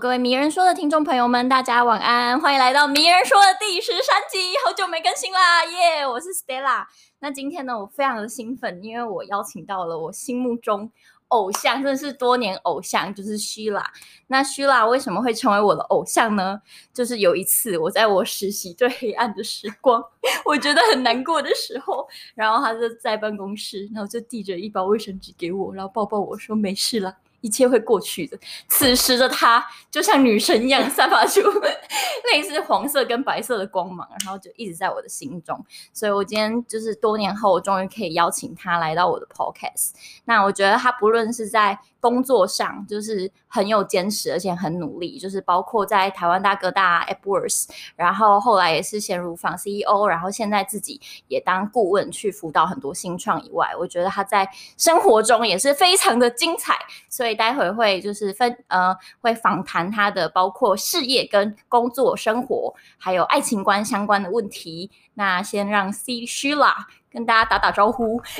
各位迷人说的听众朋友们，大家晚安，欢迎来到迷人说的第十三集，好久没更新啦，耶、我是 Stella。那今天呢，我非常的兴奋，因为我邀请到了我心目中偶像，真的是多年偶像，就是 Sheila。那 Sheila 为什么会成为我的偶像呢？就是有一次我在我实习最黑暗的时光，我觉得很难过的时候，然后他就在办公室，然后就递着一包卫生纸给我，然后抱抱我说没事了。一切会过去的。此时的她就像女神一样，散发出 类似黄色跟白色的光芒，然后就一直在我的心中。所以我今天就是多年后，我终于可以邀请她来到我的 podcast。那我觉得她不论是在工作上就是很有坚持，而且很努力，就是包括在台湾大哥大 AppWorks，然后后来也是先入房 CEO，然后现在自己也当顾问去辅导很多新创以外，我觉得他在生活中也是非常的精彩，所以待会会就是分呃会访谈他的包括事业跟工作生活还有爱情观相关的问题。那先让 C Sheila 跟大家打打招呼。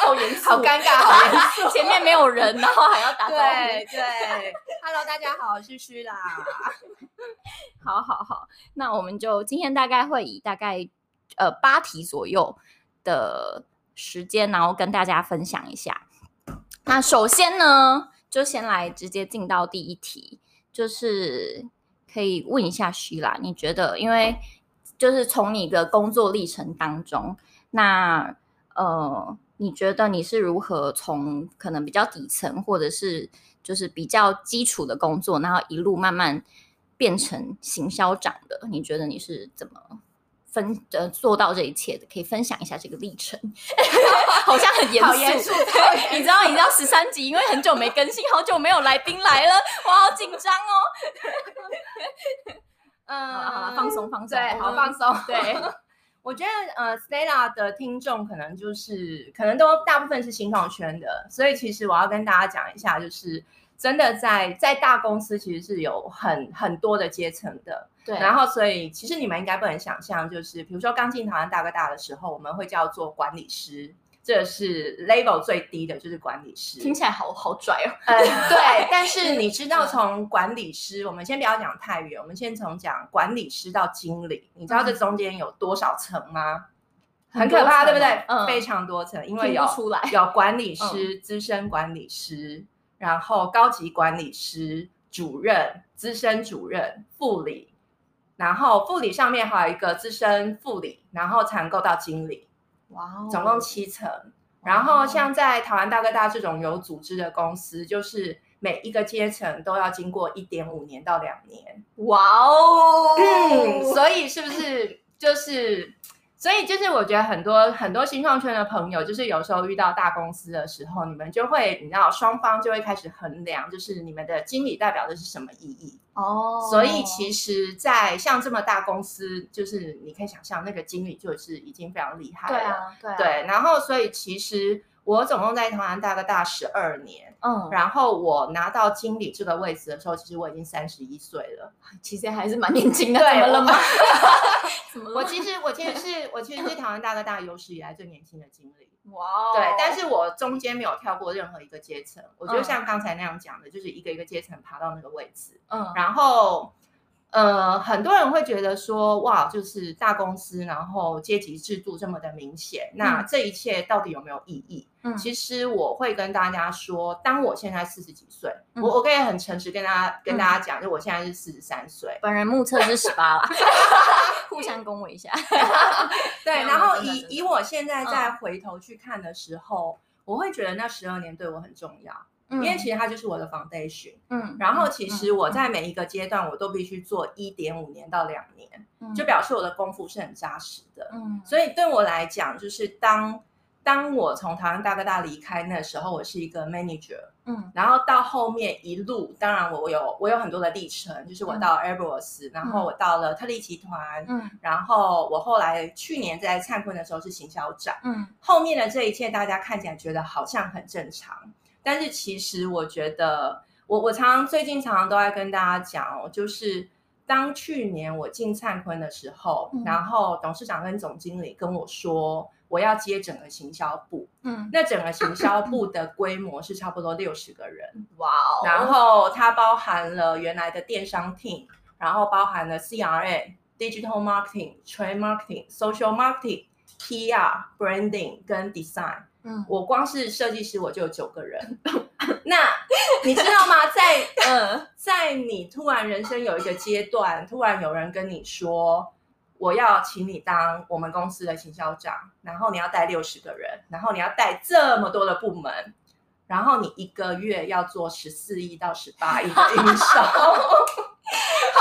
好严肃，好尴尬，好严肃。前面没有人，然后还要打招呼。对对，Hello，大家好，我是 Sheila。好好好，那我们就今天大概会以大概呃八题左右的时间，然后跟大家分享一下。那首先呢，就先来直接进到第一题，就是可以问一下徐啦你觉得，因为就是从你的工作历程当中，那呃。你觉得你是如何从可能比较底层，或者是就是比较基础的工作，然后一路慢慢变成行销长的？你觉得你是怎么分呃做到这一切的？可以分享一下这个历程？好像很严肃，严肃。你知道，你知道十三集，因为很久没更新，好久没有来宾来了，我好紧张哦。嗯，好了好了，放松放松，对，好放松，对。我觉得呃，Stella 的听众可能就是可能都大部分是新创圈的，所以其实我要跟大家讲一下，就是真的在在大公司其实是有很很多的阶层的。对。然后所以其实你们应该不能想象，就是比如说刚进台湾大哥大的时候，我们会叫做管理师。这是 level 最低的，就是管理师，听起来好好拽哦。嗯，对。但是你知道，从管理师，我们先不要讲太远，我们先从讲管理师到经理，你知道这中间有多少层吗？嗯、很可怕，对不对？嗯，非常多层，因为有出来有管理 师、资深管理师，然后高级管理师、主任、资深主任、副理，然后副理上面还有一个资深副理，然后才能够到经理。哇，wow, 总共七层，然后像在台湾大哥大这种有组织的公司，就是每一个阶层都要经过一点五年到两年。哇哦，嗯，所以是不是就是？所以就是我觉得很多很多新创圈的朋友，就是有时候遇到大公司的时候，你们就会你知道双方就会开始衡量，就是你们的经理代表的是什么意义哦。所以其实，在像这么大公司，就是你可以想象那个经理就是已经非常厉害了。对啊，对啊。对，然后所以其实。我总共在台湾大哥大十二年，嗯，然后我拿到经理这个位置的时候，其实我已经三十一岁了，其实还是蛮年轻的，对 怎么了吗？我其实我其实是我其实是台湾大哥大有史以来最年轻的经理，哇哦，对，但是我中间没有跳过任何一个阶层，我就像刚才那样讲的，就是一个一个阶层爬到那个位置，嗯，然后。呃，很多人会觉得说，哇，就是大公司，然后阶级制度这么的明显，嗯、那这一切到底有没有意义？嗯，其实我会跟大家说，当我现在四十几岁，嗯、我我可以很诚实跟大家跟大家讲，嗯、就我现在是四十三岁，本人目测是十八了，互相恭维一下。对，然后以以我现在再回头去看的时候，嗯、我会觉得那十二年对我很重要。因为其实它就是我的 foundation，嗯，然后其实我在每一个阶段我都必须做一点五年到两年，嗯，就表示我的功夫是很扎实的，嗯，所以对我来讲，就是当当我从台湾大哥大离开那时候，我是一个 manager，嗯，然后到后面一路，当然我有我有很多的历程，就是我到 a i r b r s 然后我到了特力集团，嗯，然后我后来去年在灿坤的时候是行销长，嗯，后面的这一切大家看起来觉得好像很正常。但是其实我觉得，我我常常最近常常都在跟大家讲哦，就是当去年我进灿坤的时候，嗯、然后董事长跟总经理跟我说，我要接整个行销部。嗯，那整个行销部的规模是差不多六十个人。哇哦！然后它包含了原来的电商 team，然后包含了 CRM、Digital Marketing、Trade Marketing、Social Marketing、PR、Branding 跟 Design。嗯，我光是设计师我就有九个人。那你知道吗？在呃，在你突然人生有一个阶段，突然有人跟你说，我要请你当我们公司的行销长，然后你要带六十个人，然后你要带这么多的部门，然后你一个月要做十四亿到十八亿的营收。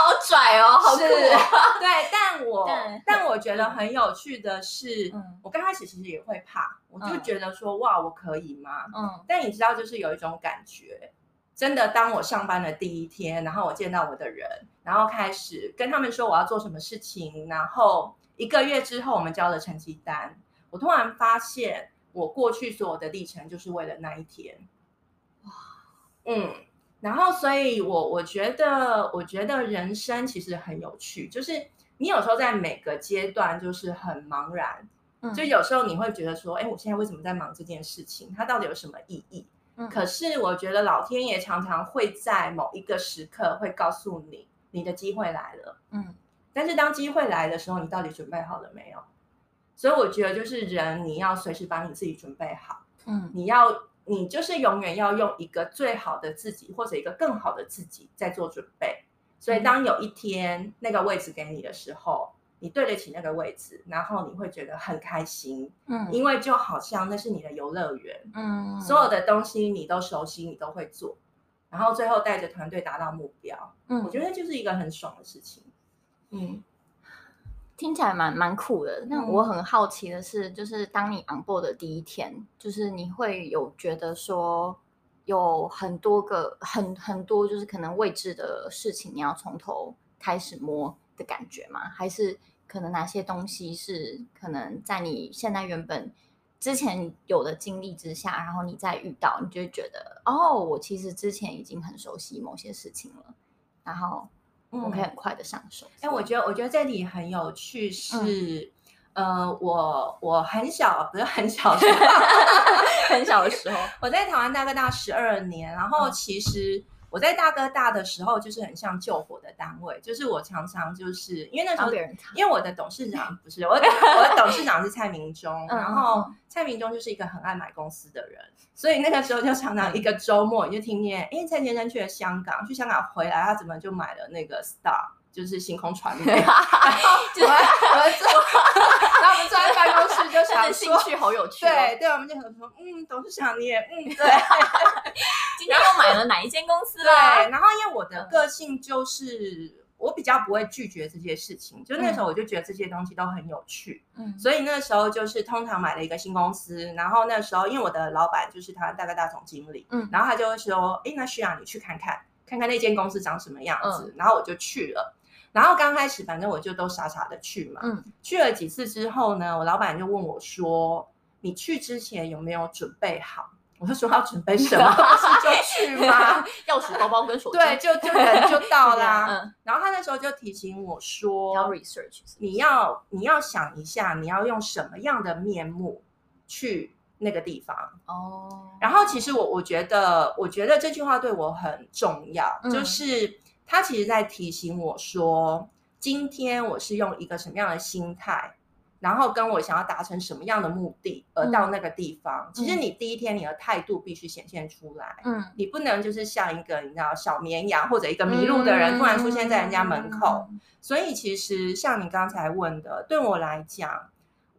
好拽哦，好酷哦！对，但我对但我觉得很有趣的是，嗯、我刚开始其实也会怕，我就觉得说，嗯、哇，我可以吗？嗯，但你知道，就是有一种感觉，真的，当我上班的第一天，然后我见到我的人，然后开始跟他们说我要做什么事情，然后一个月之后我们交了成绩单，我突然发现，我过去所有的历程就是为了那一天。哇，嗯。然后，所以我我觉得，我觉得人生其实很有趣，就是你有时候在每个阶段就是很茫然，嗯，就有时候你会觉得说，哎，我现在为什么在忙这件事情？它到底有什么意义？嗯，可是我觉得老天爷常常会在某一个时刻会告诉你，你的机会来了，嗯，但是当机会来的时候，你到底准备好了没有？所以我觉得就是人，你要随时把你自己准备好，嗯，你要。你就是永远要用一个最好的自己，或者一个更好的自己在做准备。所以，当有一天那个位置给你的时候，你对得起那个位置，然后你会觉得很开心。嗯，因为就好像那是你的游乐园。嗯，所有的东西你都熟悉，你都会做，然后最后带着团队达到目标。嗯，我觉得就是一个很爽的事情。嗯。听起来蛮蛮酷的。那我很好奇的是，就是当你 on board 的第一天，就是你会有觉得说有很多个很很多就是可能未知的事情，你要从头开始摸的感觉吗？还是可能哪些东西是可能在你现在原本之前有的经历之下，然后你再遇到，你就会觉得哦，我其实之前已经很熟悉某些事情了，然后。我可以很快的上手。哎、嗯，我觉得，我觉得这里很有趣是，呃，我我很小，不是很小的时候，很小的时候，我在台湾大概大十二年，然后其实。嗯我在大哥大的时候，就是很像救火的单位，就是我常常就是因为那时候，因为我的董事长 不是我，我的董事长是蔡明忠，然后蔡明忠就是一个很爱买公司的人，所以那个时候就常常一个周末你就听见，哎，蔡先生去了香港，去香港回来，他怎么就买了那个 Star。就是星空传媒，然后我 我们坐在办公室就想兴趣好有趣，对对，我们就很说，嗯，董事长你也，嗯，对，今天又买了哪一间公司？对，然后因为我的个性就是我比较不会拒绝这些事情，就那时候我就觉得这些东西都很有趣，嗯，所以那时候就是通常买了一个新公司，然后那时候因为我的老板就是台湾大概大总经理，嗯，然后他就会说，哎，那需要你去看看，看看那间公司长什么样子，然后我就去了。然后刚开始，反正我就都傻傻的去嘛。嗯，去了几次之后呢，我老板就问我说：“你去之前有没有准备好？”我就说：“要准备什么？不是就去吗？钥匙包包跟手机，对，就就人就到啦。嗯，然后他那时候就提醒我说：“要 research，你要你要想一下，你要用什么样的面目去那个地方哦。”然后其实我我觉得，我觉得这句话对我很重要，嗯、就是。他其实在提醒我说，今天我是用一个什么样的心态，然后跟我想要达成什么样的目的而到那个地方。嗯、其实你第一天你的态度必须显现出来，嗯，你不能就是像一个你知道小绵羊或者一个迷路的人突然出现在人家门口。嗯、所以其实像你刚才问的，对我来讲。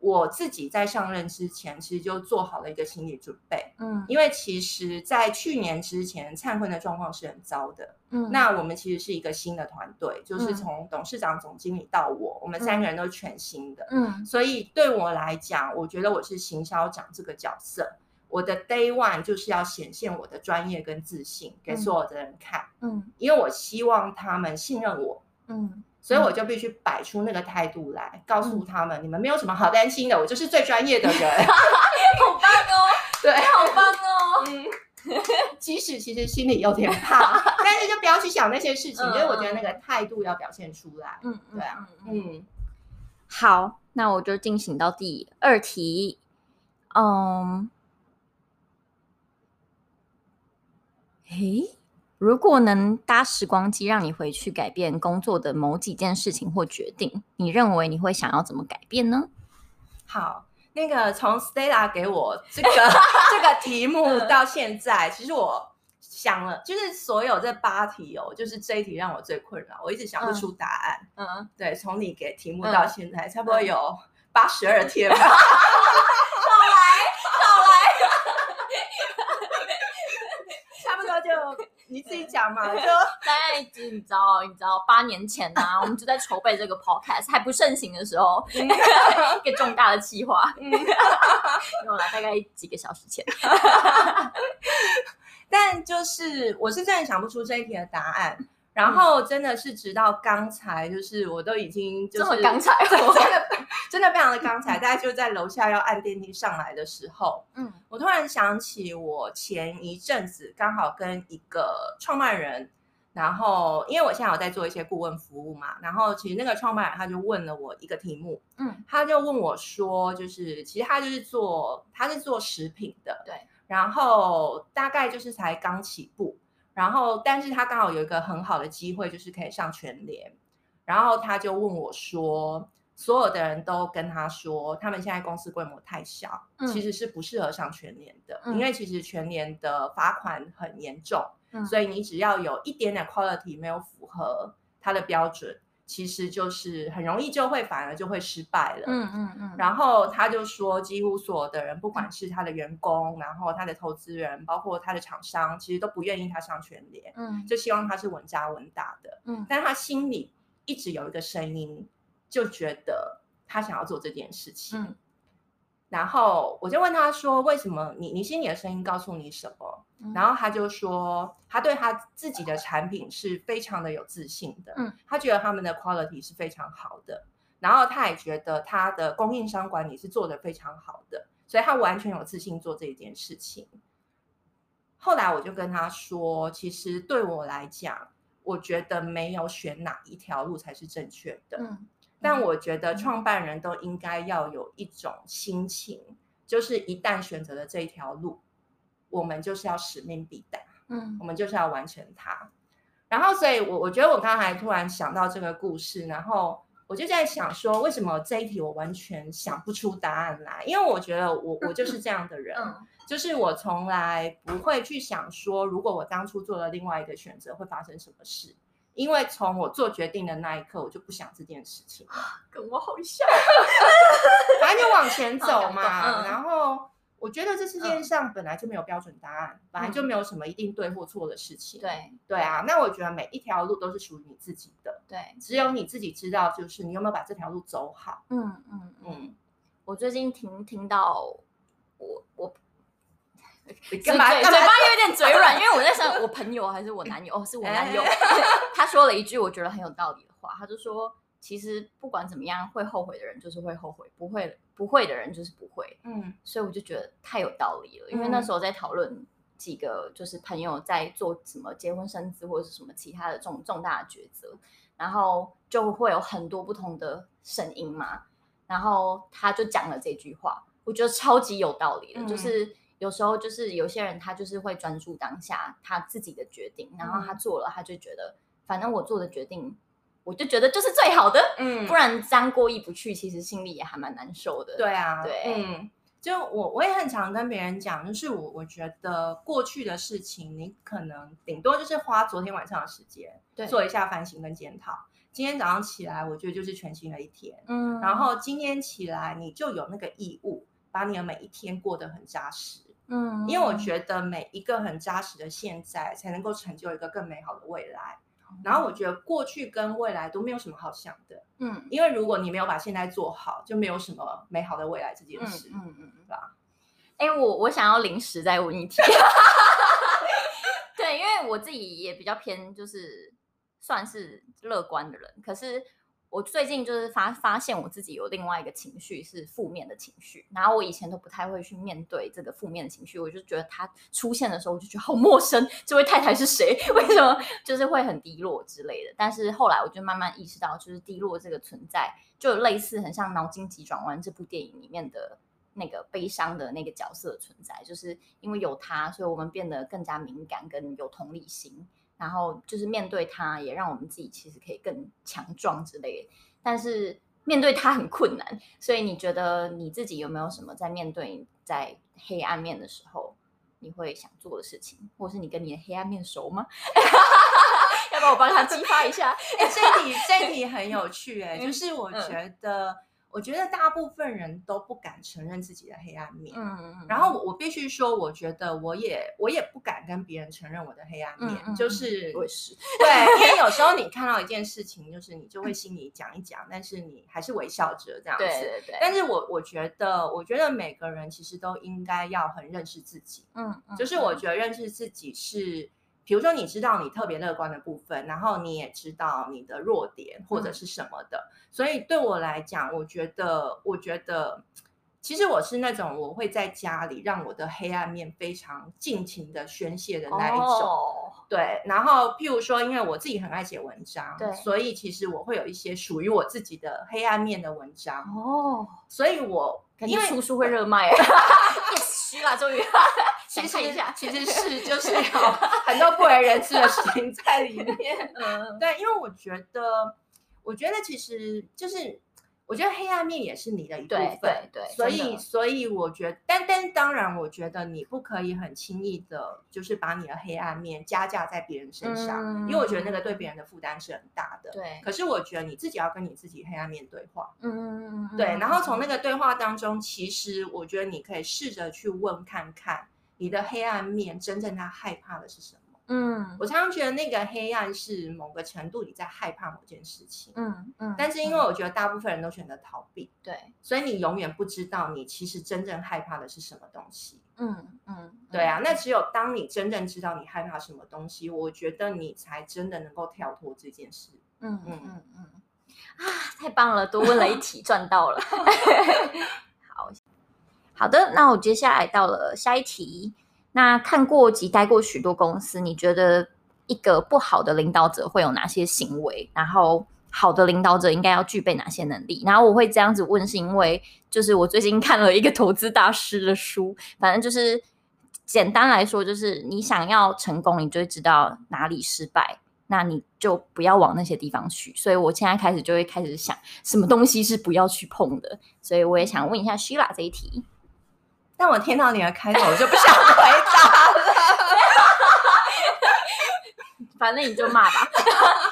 我自己在上任之前，其实就做好了一个心理准备。嗯，因为其实，在去年之前，灿坤的状况是很糟的。嗯，那我们其实是一个新的团队，就是从董事长、总经理到我，我们三个人都是全新的。嗯，所以对我来讲，我觉得我是行销长这个角色，我的 day one 就是要显现我的专业跟自信给所有的人看。嗯，因为我希望他们信任我。嗯。所以我就必须摆出那个态度来，嗯、告诉他们，你们没有什么好担心的，我就是最专业的人。好棒哦！对，好棒哦！嗯，即使其实心里有点怕，但是就不要去想那些事情，嗯、因为我觉得那个态度要表现出来。嗯，对啊，嗯，嗯好，那我就进行到第二题。嗯，诶，如果能搭时光机让你回去改变工作的某几件事情或决定，你认为你会想要怎么改变呢？好。那个从 Stella 给我这个 这个题目到现在，其实我想了，就是所有这八题哦，就是这一题让我最困扰，我一直想不出答案。嗯，嗯对，从你给题目到现在，嗯、差不多有八十二天吧。少来，少来，差不多就。你自己讲嘛，就在你知道，你知道八年前呐、啊，我们就在筹备这个 podcast 还不盛行的时候，一个重大的计划，用了大概几个小时前。但就是我是真的想不出这一题的答案。然后真的是直到刚才，就是我都已经就是刚才，真的真的非常的刚才，大家就在楼下要按电梯上来的时候，嗯，我突然想起我前一阵子刚好跟一个创办人，然后因为我现在有在做一些顾问服务嘛，然后其实那个创办人他就问了我一个题目，嗯，他就问我说，就是其实他就是做他是做食品的，对，然后大概就是才刚起步。然后，但是他刚好有一个很好的机会，就是可以上全联。然后他就问我说：“所有的人都跟他说，他们现在公司规模太小，嗯、其实是不适合上全联的，嗯、因为其实全联的罚款很严重，嗯、所以你只要有一点点 quality 没有符合他的标准。”其实就是很容易就会反而就会失败了。嗯嗯嗯。然后他就说，几乎所有的人，不管是他的员工，然后他的投资人，包括他的厂商，其实都不愿意他上全联。嗯。就希望他是稳扎稳打的。嗯。但他心里一直有一个声音，就觉得他想要做这件事情。嗯。然后我就问他说：“为什么你你心里的声音告诉你什么？”嗯、然后他就说：“他对他自己的产品是非常的有自信的，嗯，他觉得他们的 quality 是非常好的，然后他也觉得他的供应商管理是做得非常好的，所以他完全有自信做这一件事情。”后来我就跟他说：“其实对我来讲，我觉得没有选哪一条路才是正确的。”嗯。但我觉得创办人都应该要有一种心情，就是一旦选择了这一条路，我们就是要使命必达，嗯，我们就是要完成它。然后，所以我我觉得我刚才突然想到这个故事，然后我就在想说，为什么这一题我完全想不出答案来？因为我觉得我我就是这样的人，就是我从来不会去想说，如果我当初做了另外一个选择，会发生什么事。因为从我做决定的那一刻，我就不想这件事情，跟我好像，反正就往前走嘛。然后我觉得这世界上本来就没有标准答案，本来就没有什么一定对或错的事情。对对啊，那我觉得每一条路都是属于你自己的。对，只有你自己知道，就是你有没有把这条路走好。嗯嗯嗯。我最近听听到。干嘛？嘴巴有点嘴软，因为我在想，我朋友还是我男友？哦，是我男友。他说了一句我觉得很有道理的话，他就说：“其实不管怎么样，会后悔的人就是会后悔，不会不会的人就是不会。”嗯，所以我就觉得太有道理了。因为那时候在讨论几个就是朋友在做什么结婚生子或者是什么其他的重重大的抉择，然后就会有很多不同的声音嘛。然后他就讲了这句话，我觉得超级有道理的，就是。有时候就是有些人他就是会专注当下他自己的决定，然后他做了，他就觉得反正我做的决定，我就觉得就是最好的，嗯，不然这样过意不去，其实心里也还蛮难受的。对啊，对，嗯，就我我也很常跟别人讲，就是我我觉得过去的事情，你可能顶多就是花昨天晚上的时间，对，做一下反省跟检讨。今天早上起来，我觉得就是全新的一天，嗯，然后今天起来，你就有那个义务，把你的每一天过得很扎实。嗯，因为我觉得每一个很扎实的现在，才能够成就一个更美好的未来。嗯、然后我觉得过去跟未来都没有什么好想的。嗯，因为如果你没有把现在做好，就没有什么美好的未来这件事。嗯嗯，对吧？哎，我我想要临时再问一题。对，因为我自己也比较偏，就是算是乐观的人，可是我最近就是发发现我自己有另外一个情绪是负面的情绪，然后我以前都不太会去面对这个负面的情绪，我就觉得它出现的时候我就觉得好陌生，这位太太是谁？为什么就是会很低落之类的？但是后来我就慢慢意识到，就是低落这个存在，就类似很像《脑筋急转弯》这部电影里面的那个悲伤的那个角色的存在，就是因为有他，所以我们变得更加敏感，跟有同理心。然后就是面对它，也让我们自己其实可以更强壮之类的。但是面对它很困难，所以你觉得你自己有没有什么在面对在黑暗面的时候，你会想做的事情，或是你跟你的黑暗面熟吗？要不要我帮他激发一下？哎，这题这题很有趣哎、欸，就是我觉得。嗯我觉得大部分人都不敢承认自己的黑暗面，嗯嗯，然后我必须说，我觉得我也我也不敢跟别人承认我的黑暗面，嗯、就是我也是，对，因为有时候你看到一件事情，就是你就会心里讲一讲，但是你还是微笑着这样子，对对对。但是我我觉得，我觉得每个人其实都应该要很认识自己，嗯，就是我觉得认识自己是。比如说，你知道你特别乐观的部分，然后你也知道你的弱点或者是什么的，嗯、所以对我来讲，我觉得，我觉得，其实我是那种我会在家里让我的黑暗面非常尽情的宣泄的那一种。哦、对，然后譬如说，因为我自己很爱写文章，对，所以其实我会有一些属于我自己的黑暗面的文章。哦，所以我因为出书会热卖。虚了，终于。其实其实是就是 有 很多不为人知的事情在里面。嗯，对，因为我觉得，我觉得其实就是，我觉得黑暗面也是你的一部分。对对，对，所以所以我觉得，但但当然，我觉得你不可以很轻易的，就是把你的黑暗面加价在别人身上，嗯，因为我觉得那个对别人的负担是很大的。对。可是我觉得你自己要跟你自己黑暗面对话。嗯嗯嗯。对，然后从那个对话当中，其实我觉得你可以试着去问看看。你的黑暗面，真正他害怕的是什么？嗯，我常常觉得那个黑暗是某个程度你在害怕某件事情。嗯嗯。但是因为我觉得大部分人都选择逃避，对，所以你永远不知道你其实真正害怕的是什么东西。嗯嗯。对啊，那只有当你真正知道你害怕什么东西，我觉得你才真的能够跳脱这件事。嗯嗯嗯嗯。啊，太棒了，多问了一题，赚到了。好。的，那我接下来到了下一题。那看过及待过许多公司，你觉得一个不好的领导者会有哪些行为？然后好的领导者应该要具备哪些能力？然后我会这样子问，是因为就是我最近看了一个投资大师的书，反正就是简单来说，就是你想要成功，你就会知道哪里失败，那你就不要往那些地方去。所以我现在开始就会开始想，什么东西是不要去碰的。所以我也想问一下 Sheila 这一题。但我听到你的开头，我就不想回答了。反正你就骂吧，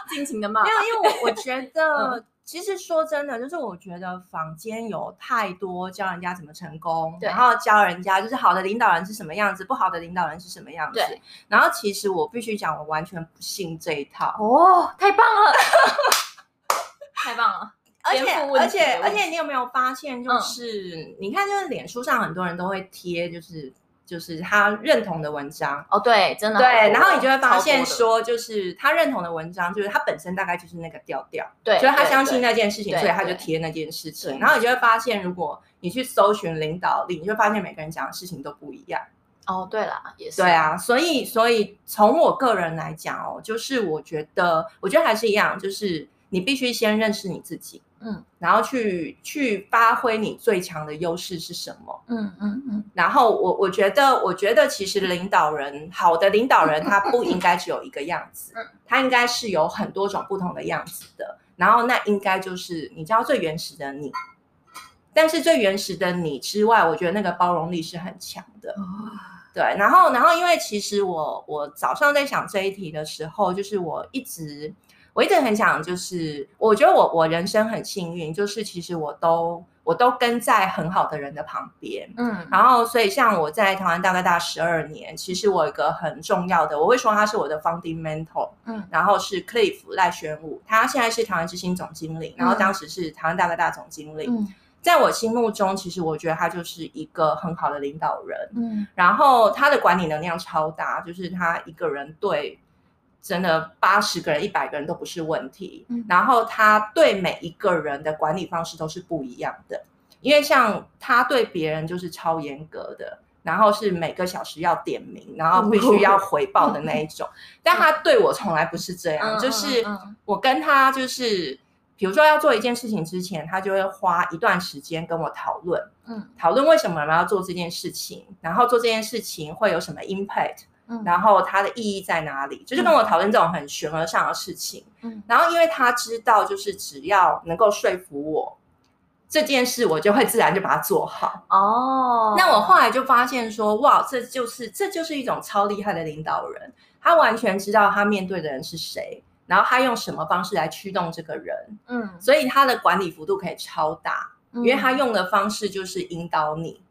尽情的骂。没有，因为我我觉得，嗯、其实说真的，就是我觉得坊间有太多教人家怎么成功，然后教人家就是好的领导人是什么样子，不好的领导人是什么样子。对。然后其实我必须讲，我完全不信这一套。哦，太棒了，太棒了。而且而且而且，你有没有发现，就是、嗯、你看，就是脸书上很多人都会贴，就是就是他认同的文章哦，对，真的对，然后你就会发现说，就是他认同的文章，就是他本身大概就是那个调调，对，就是他相信那件事情，所以他就贴那件事情。然后你就会发现，如果你去搜寻领导力，你就会发现每个人讲的事情都不一样。哦，对了，也是对啊，所以所以从我个人来讲哦，就是我觉得，我觉得还是一样，就是你必须先认识你自己。嗯，然后去去发挥你最强的优势是什么？嗯嗯嗯。然后我我觉得，我觉得其实领导人，好的领导人，他不应该只有一个样子，他应该是有很多种不同的样子的。然后那应该就是你知道最原始的你，但是最原始的你之外，我觉得那个包容力是很强的。对，然后然后因为其实我我早上在想这一题的时候，就是我一直。我一直很想，就是我觉得我我人生很幸运，就是其实我都我都跟在很好的人的旁边，嗯，然后所以像我在台湾大哥大十二年，其实我有一个很重要的，我会说他是我的 founding mentor，嗯，然后是 Cliff 赖宣武，他现在是台湾之星总经理，然后当时是台湾大哥大总经理，嗯，在我心目中，其实我觉得他就是一个很好的领导人，嗯，然后他的管理能量超大，就是他一个人对。真的八十个人、一百个人都不是问题。嗯，然后他对每一个人的管理方式都是不一样的，因为像他对别人就是超严格的，然后是每个小时要点名，然后必须要回报的那一种。但他对我从来不是这样，就是我跟他就是。比如说要做一件事情之前，他就会花一段时间跟我讨论，嗯，讨论为什么我们要做这件事情，然后做这件事情会有什么 impact，嗯，然后它的意义在哪里，就是跟我讨论这种很悬而上的事情，嗯，然后因为他知道，就是只要能够说服我这件事，我就会自然就把它做好。哦，那我后来就发现说，哇，这就是这就是一种超厉害的领导人，他完全知道他面对的人是谁。然后他用什么方式来驱动这个人？嗯，所以他的管理幅度可以超大，嗯，因为他用的方式就是引导你，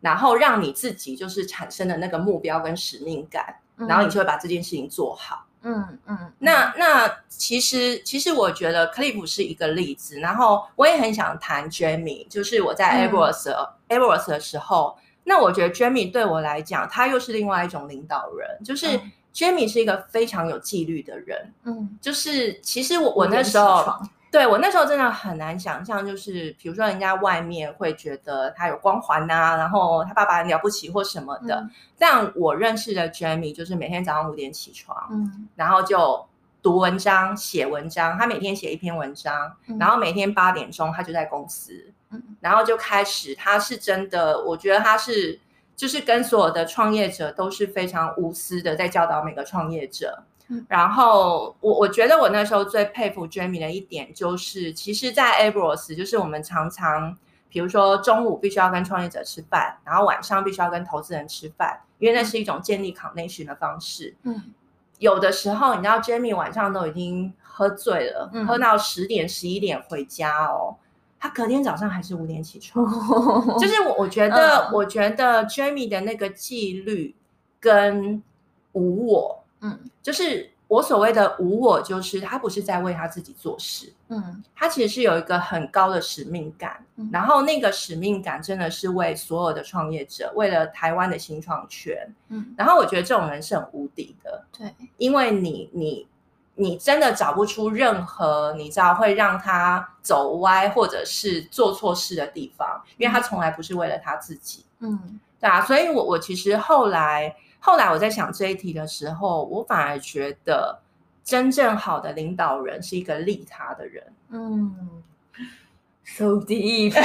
然后让你自己就是产生的那个目标跟使命感，嗯，然后你就会把这件事情做好。嗯嗯，那那其实其实我觉得 Cliff 是一个例子，然后我也很想谈 Jamie，就是我在 AppWorks AppWorks 的时候，那我觉得 Jamie 对我来讲，他又是另外一种领导人，就是。嗯。Jamie 是一个非常有纪律的人，嗯，就是其实我我那时候，对我那时候真的很难想象，就是比如说人家外面会觉得他有光环呐、啊，然后他爸爸很了不起或什么的，嗯、但我认识的 Jamie 就是每天早上五点起床，嗯，然后就读文章、写文章，他每天写一篇文章，嗯、然后每天八点钟他就在公司，嗯，然后就开始，他是真的，我觉得他是。就是跟所有的创业者都是非常无私的，在教导每个创业者。嗯、然后我我觉得我那时候最佩服 Jamie 的一点就是，其实，在 AppWorks 就是我们常常，比如说中午必须要跟创业者吃饭，然后晚上必须要跟投资人吃饭，因为那是一种建立 connection 的方式。嗯，有的时候你知道，Jamie 晚上都已经喝醉了，嗯、喝到十点十一点回家哦。他隔天早上还是五点起床，就是我我觉得，我觉得 Jamie 的那个纪律跟无我，嗯，就是我所谓的无我，就是他不是在为他自己做事，嗯，他其实是有一个很高的使命感，然后那个使命感真的是为所有的创业者，为了台湾的新创圈，嗯，然后我觉得这种人是很无敌的，对，因为你你。你真的找不出任何你知道会让他走歪或者是做错事的地方，因为他从来不是为了他自己。嗯，对啊，所以我我其实后来后来我在想这一题的时候，我反而觉得真正好的领导人是一个利他的人。嗯，so deep。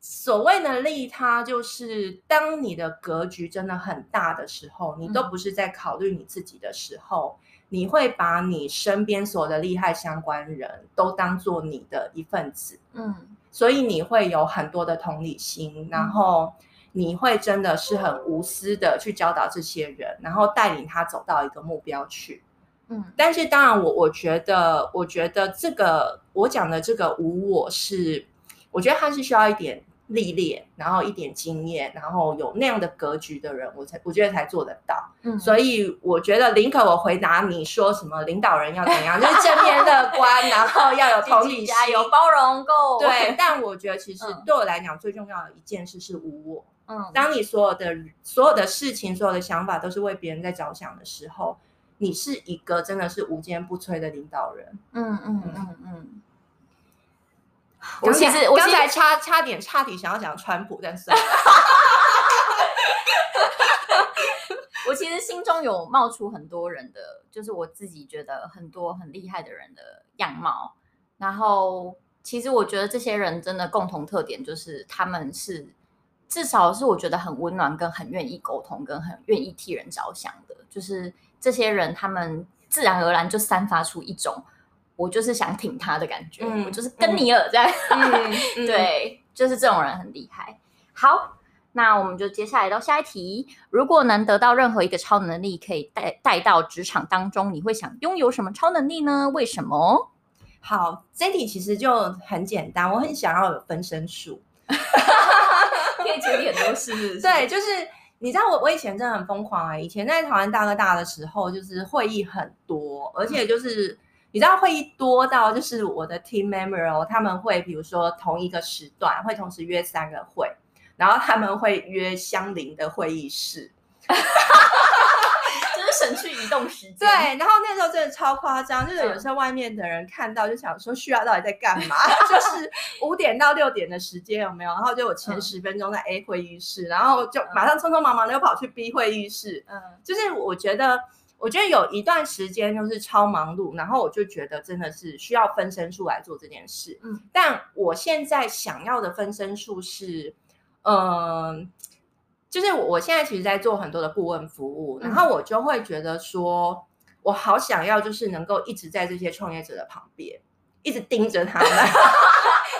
所谓的利他，就是当你的格局真的很大的时候，你都不是在考虑你自己的时候。你会把你身边所有的利害相关人都当做你的一份子，嗯，所以你会有很多的同理心，然后你会真的是很无私的去教导这些人，然后带领他走到一个目标去，嗯。但是当然我，我我觉得，我觉得这个我讲的这个无我是，我觉得他是需要一点。历练，然后一点经验，然后有那样的格局的人，我才我觉得才做得到。嗯，所以我觉得林可，我回答你说什么领导人要怎样，就是正面乐观，然后要有同理心，有包容够。对，但我觉得其实对我来讲最重要的一件事是无我。嗯，当你所有的所有的事情、所有的想法都是为别人在着想的时候，你是一个真的是无坚不摧的领导人。嗯嗯嗯嗯。我其实我刚才差差点差点想要讲川普，但是 我其实心中有冒出很多人的，就是我自己觉得很多很厉害的人的样貌。然后其实我觉得这些人真的共同特点就是他们是至少是我觉得很温暖，跟很愿意沟通，跟很愿意替人着想的。就是这些人，他们自然而然就散发出一种。我就是想挺他的感觉，嗯、我就是跟你尔在，嗯嗯、对，就是这种人很厉害。好，那我们就接下来到下一题。如果能得到任何一个超能力，可以带带到职场当中，你会想拥有什么超能力呢？为什么？好，这题其实就很简单，我很想要有分身术，可以处理很多事。对，就是你知道我我以前真的很疯狂啊、以前在台湾大哥大的时候，就是会议很多，而且就是。你知道会议多到就是我的 team member，他们会比如说同一个时段会同时约三个会，然后他们会约相邻的会议室，省去移动时间。对，然后那时候真的超夸张，就是有时候外面的人看到就想说，旭亚到底在干嘛？就是五点到六点的时间有没有？然后就我前十分钟在 A 会议室，然后就马上匆匆忙忙的又跑去 B 会议室。嗯，就是我觉得。我觉得有一段时间就是超忙碌，然后我就觉得真的是需要分身术来做这件事。嗯，但我现在想要的分身术是，嗯、呃，就是我现在其实在做很多的顾问服务，然后我就会觉得说，我好想要就是能够一直在这些创业者的旁边，一直盯着他们。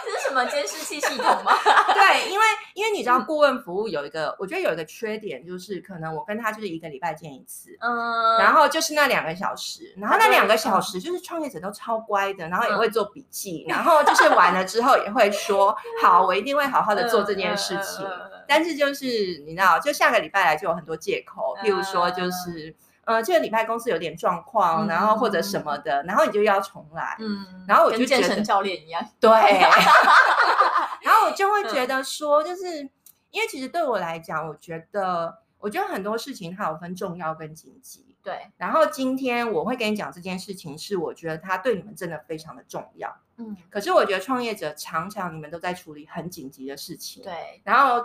这是什么监视器系统吗？对，因为因为你知道顾问服务有一个，我觉得有一个缺点，就是可能我跟他就是一个礼拜见一次，嗯，然后就是那两个小时，然后那两个小时就是创业者都超乖的，然后也会做笔记，嗯、然后就是完了之后也会说，好，我一定会好好的做这件事情，嗯嗯嗯、但是就是你知道，就下个礼拜来就有很多借口，譬如说就是。呃，这个礼拜公司有点状况，嗯、然后或者什么的，然后你就要重来。嗯，然后我就健身教练一样。对。然后我就会觉得说，就是、嗯、因为其实对我来讲，我觉得，我觉得很多事情它有分重要跟紧急。对。然后今天我会跟你讲这件事情，是我觉得它对你们真的非常的重要。嗯。可是我觉得创业者常常你们都在处理很紧急的事情。对。然后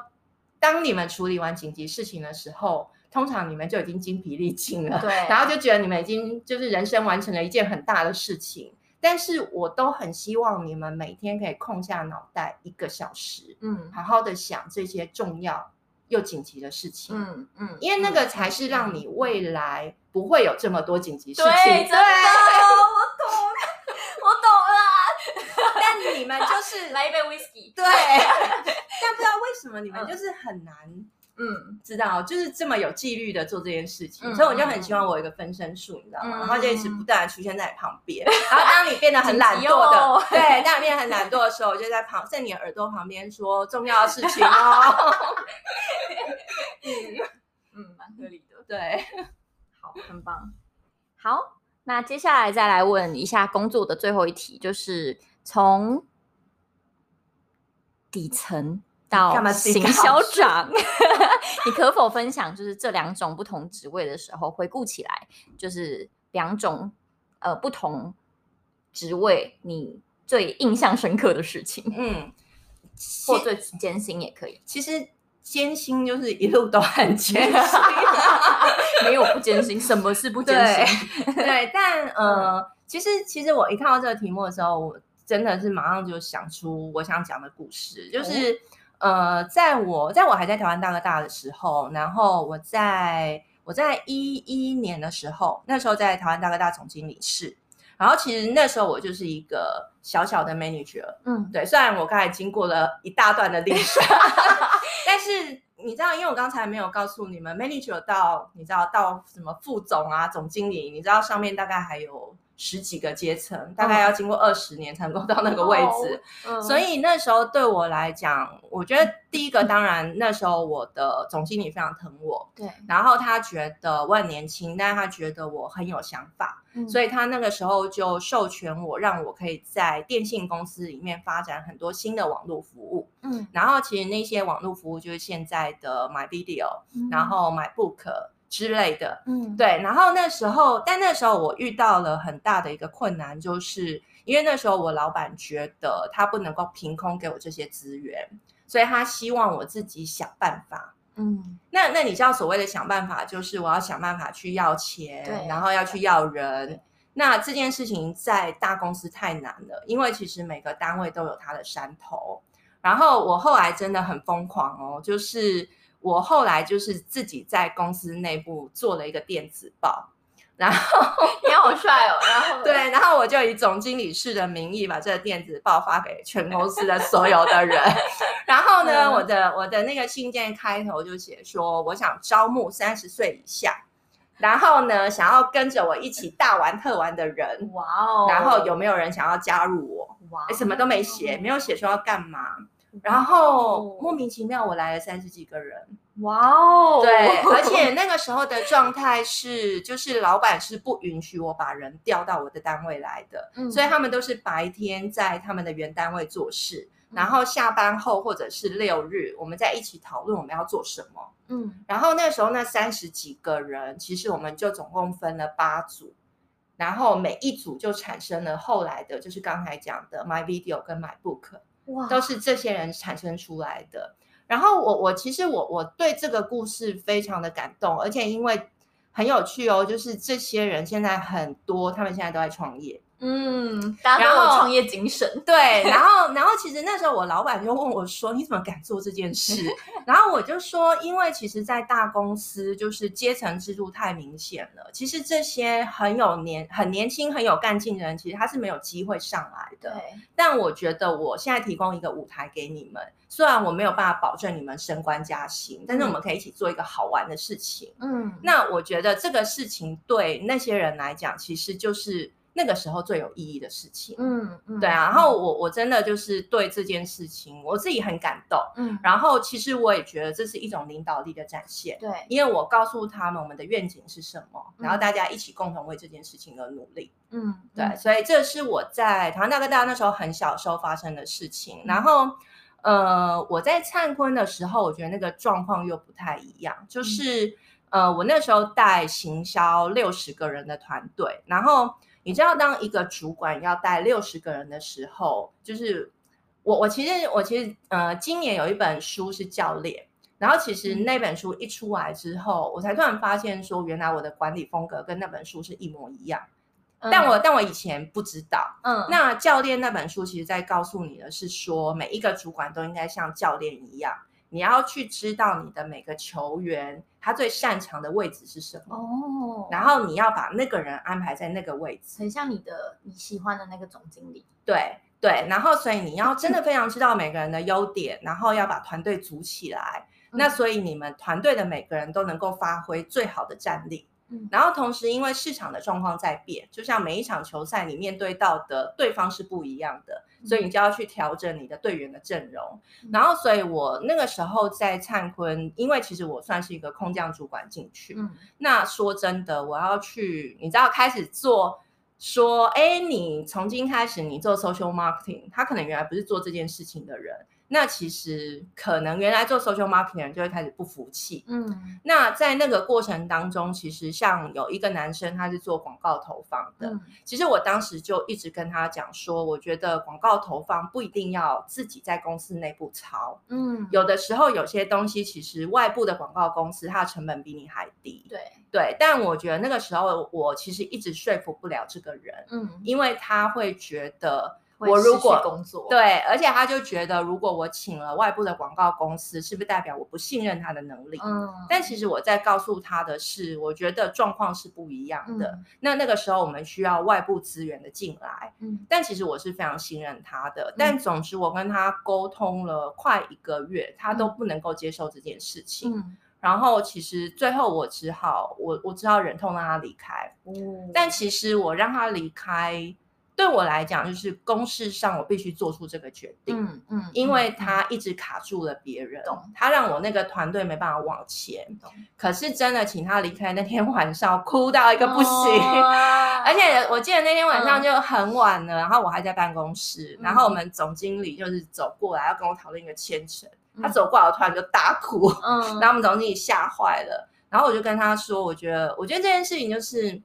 当你们处理完紧急事情的时候。通常你们就已经精疲力尽了，对，然后就觉得你们已经就是人生完成了一件很大的事情。但是我都很希望你们每天可以空下脑袋一个小时，嗯，好好的想这些重要又紧急的事情，嗯嗯，因为那个才是让你未来不会有这么多紧急事情。对，真的，我懂，我懂了。但你们就是来一杯 whisky，对，但不知道为什么你们就是很难。嗯，知道，就是这么有纪律的做这件事情，嗯、所以我就很希望我有一个分身术，你知道吗？嗯、然后就一直不断的出现在你旁边。嗯、然后当你变得很懒惰的，哦、对，当你变得很懒惰的时候，我就在旁，在你耳朵旁边说重要的事情哦。嗯，嗯，蛮合理的，对，好，很棒。好，那接下来再来问一下工作的最后一题，就是从底层。到行销长，你可否分享，就是这两种不同职位的时候，回顾起来，就是两种呃不同职位你最印象深刻的事情，嗯，或最艰辛也可以。其实艰辛就是一路都很艰辛，没有不艰辛，什么是不艰辛？对，对，但呃，其实其实我一看到这个题目的时候，我真的是马上就想出我想讲的故事，就是。呃，在我在我还在台湾大哥大的时候，然后我在我在一一年的时候，那时候在台湾大哥大总经理室，然后其实那时候我就是一个小小的 manager，嗯，对，虽然我刚才经过了一大段的历史，但是你知道，因为我刚才没有告诉你们，manager 到你知道到什么副总啊、总经理，你知道上面大概还有。十几个阶层，大概要经过二十年才能够到那个位置，所以那时候对我来讲，我觉得第一个 当然那时候我的总经理非常疼我，对，然后他觉得我很年轻，但是他觉得我很有想法，嗯、所以他那个时候就授权我，让我可以在电信公司里面发展很多新的网络服务，嗯，然后其实那些网络服务就是现在的 MyVideo，嗯、然后 MyBook。之类的，嗯，对，然后那时候，但那时候我遇到了很大的一个困难，就是因为那时候我老板觉得他不能够凭空给我这些资源，所以他希望我自己想办法，嗯，那那你知道所谓的想办法，就是我要想办法去要钱，然后要去要人，那这件事情在大公司太难了，因为其实每个单位都有他的山头，然后我后来真的很疯狂哦，就是。我后来就是自己在公司内部做了一个电子报，然后你好帅哦，然后 对，然后我就以总经理室的名义把这个电子报发给全公司的所有的人，然后呢，嗯、我的我的那个信件开头就写说，我想招募三十岁以下，然后呢，想要跟着我一起大玩特玩的人，哇哦，然后有没有人想要加入我？哇、哦，什么都没写，没有写说要干嘛。然后莫名其妙，我来了三十几个人，哇哦，对，而 且那个时候的状态是，就是老板是不允许我把人调到我的单位来的，嗯，所以他们都是白天在他们的原单位做事，嗯，然后下班后或者是六日，我们在一起讨论我们要做什么。嗯，然后那个时候那三十几个人，其实我们就总共分了八组，然后每一组就产生了后来的，就是刚才讲的 My Video 跟 My Book，都是这些人产生出来的。然后我我其实我我对这个故事非常的感动，而且因为很有趣哦，就是这些人现在很多，他们现在都在创业。嗯，大家都有创业精神。对，然后，然后其实那时候我老板就问我说：“你怎么敢做这件事？” 然后我就说：“因为其实，在大公司，就是阶层制度太明显了。其实这些很有年、很年轻、很有干劲的人，其实他是没有机会上来的。但我觉得我现在提供一个舞台给你们，虽然我没有办法保证你们升官加薪，但是我们可以一起做一个好玩的事情。嗯。那我觉得这个事情对那些人来讲，其实就是。那个时候最有意义的事情，嗯嗯，对啊，然后我我真的就是对这件事情我自己很感动，嗯，然后其实我也觉得这是一种领导力的展现，对，因为我告诉他们我们的愿景是什么，嗯，然后大家一起共同为这件事情而努力，嗯，对，所以这是我在台湾大哥大那时候很小时候发生的事情，嗯，然后呃，我在灿坤的时候，我觉得那个状况又不太一样，就是，嗯，呃，我那时候带行销六十个人的团队，然后。你知道，当一个主管要带六十个人的时候，就是我我其实我其实呃，今年有一本书是教练，然后其实那本书一出来之后，我才突然发现说，原来我的管理风格跟那本书是一模一样。但我但我以前不知道，嗯，那教练那本书其实在告诉你的是说，每一个主管都应该像教练一样。你要去知道你的每个球员他最擅长的位置是什么哦，然后你要把那个人安排在那个位置，很像你的你喜欢的那个总经理。对对，然后所以你要真的非常知道每个人的优点，然后要把团队组起来。嗯，那所以你们团队的每个人都能够发挥最好的战力。然后同时，因为市场的状况在变，就像每一场球赛你面对到的对方是不一样的，所以你就要去调整你的队员的阵容。然后，所以我那个时候在灿坤，因为其实我算是一个空降主管进去。嗯，那说真的，我要去，你知道开始做，说，哎，你从今开始你做 social marketing，他可能原来不是做这件事情的人。那其实可能原来做 social marketing 的人就会开始不服气，嗯，那在那个过程当中，其实像有一个男生他是做广告投放的，嗯，其实我当时就一直跟他讲说，我觉得广告投放不一定要自己在公司内部操，嗯，有的时候有些东西其实外部的广告公司它的成本比你还低，对。对，但我觉得那个时候我其实一直说服不了这个人，嗯，因为他会觉得。我如果工作对，而且他就觉得，如果我请了外部的广告公司，是不是代表我不信任他的能力？嗯，但其实我在告诉他的是，我觉得状况是不一样的。嗯、那那个时候我们需要外部资源的进来，嗯，但其实我是非常信任他的。嗯、但总之，我跟他沟通了快一个月，他都不能够接受这件事情。嗯，然后其实最后我只好，我我只好忍痛让他离开。嗯，但其实我让他离开。对我来讲，就是公事上我必须做出这个决定，嗯嗯，因为他一直卡住了别人，嗯、他让我那个团队没办法往前。嗯、可是真的请他离开那天晚上，哭到一个不行，哦、而且我记得那天晚上就很晚了，嗯、然后我还在办公室，嗯、然后我们总经理就是走过来要跟我讨论一个签程，嗯、他走过来我突然就大哭，嗯，然后我们总经理吓坏了，然后我就跟他说，我觉得，我觉得这件事情就是。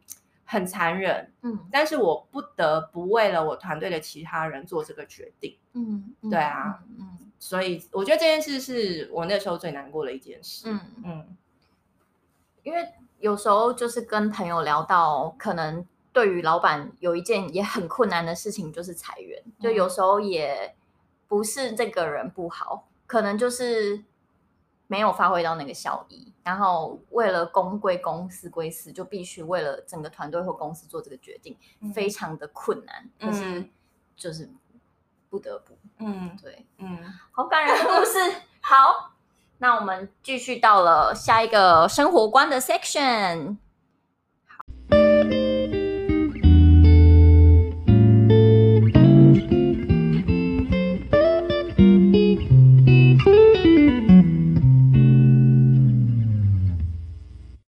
很残忍，嗯，但是我不得不为了我团队的其他人做这个决定，嗯，对啊，嗯，嗯，所以我觉得这件事是我那时候最难过的一件事，嗯嗯，因为有时候就是跟朋友聊到，可能对于老板有一件也很困难的事情，就是裁员，嗯，就有时候也不是这个人不好，可能就是。没有发挥到那个效益，然后为了公归公，私归私，就必须为了整个团队或公司做这个决定，嗯、非常的困难。可是就是不得不，嗯，对，嗯，好感人的故事。好，那我们继续到了下一个生活观的 section。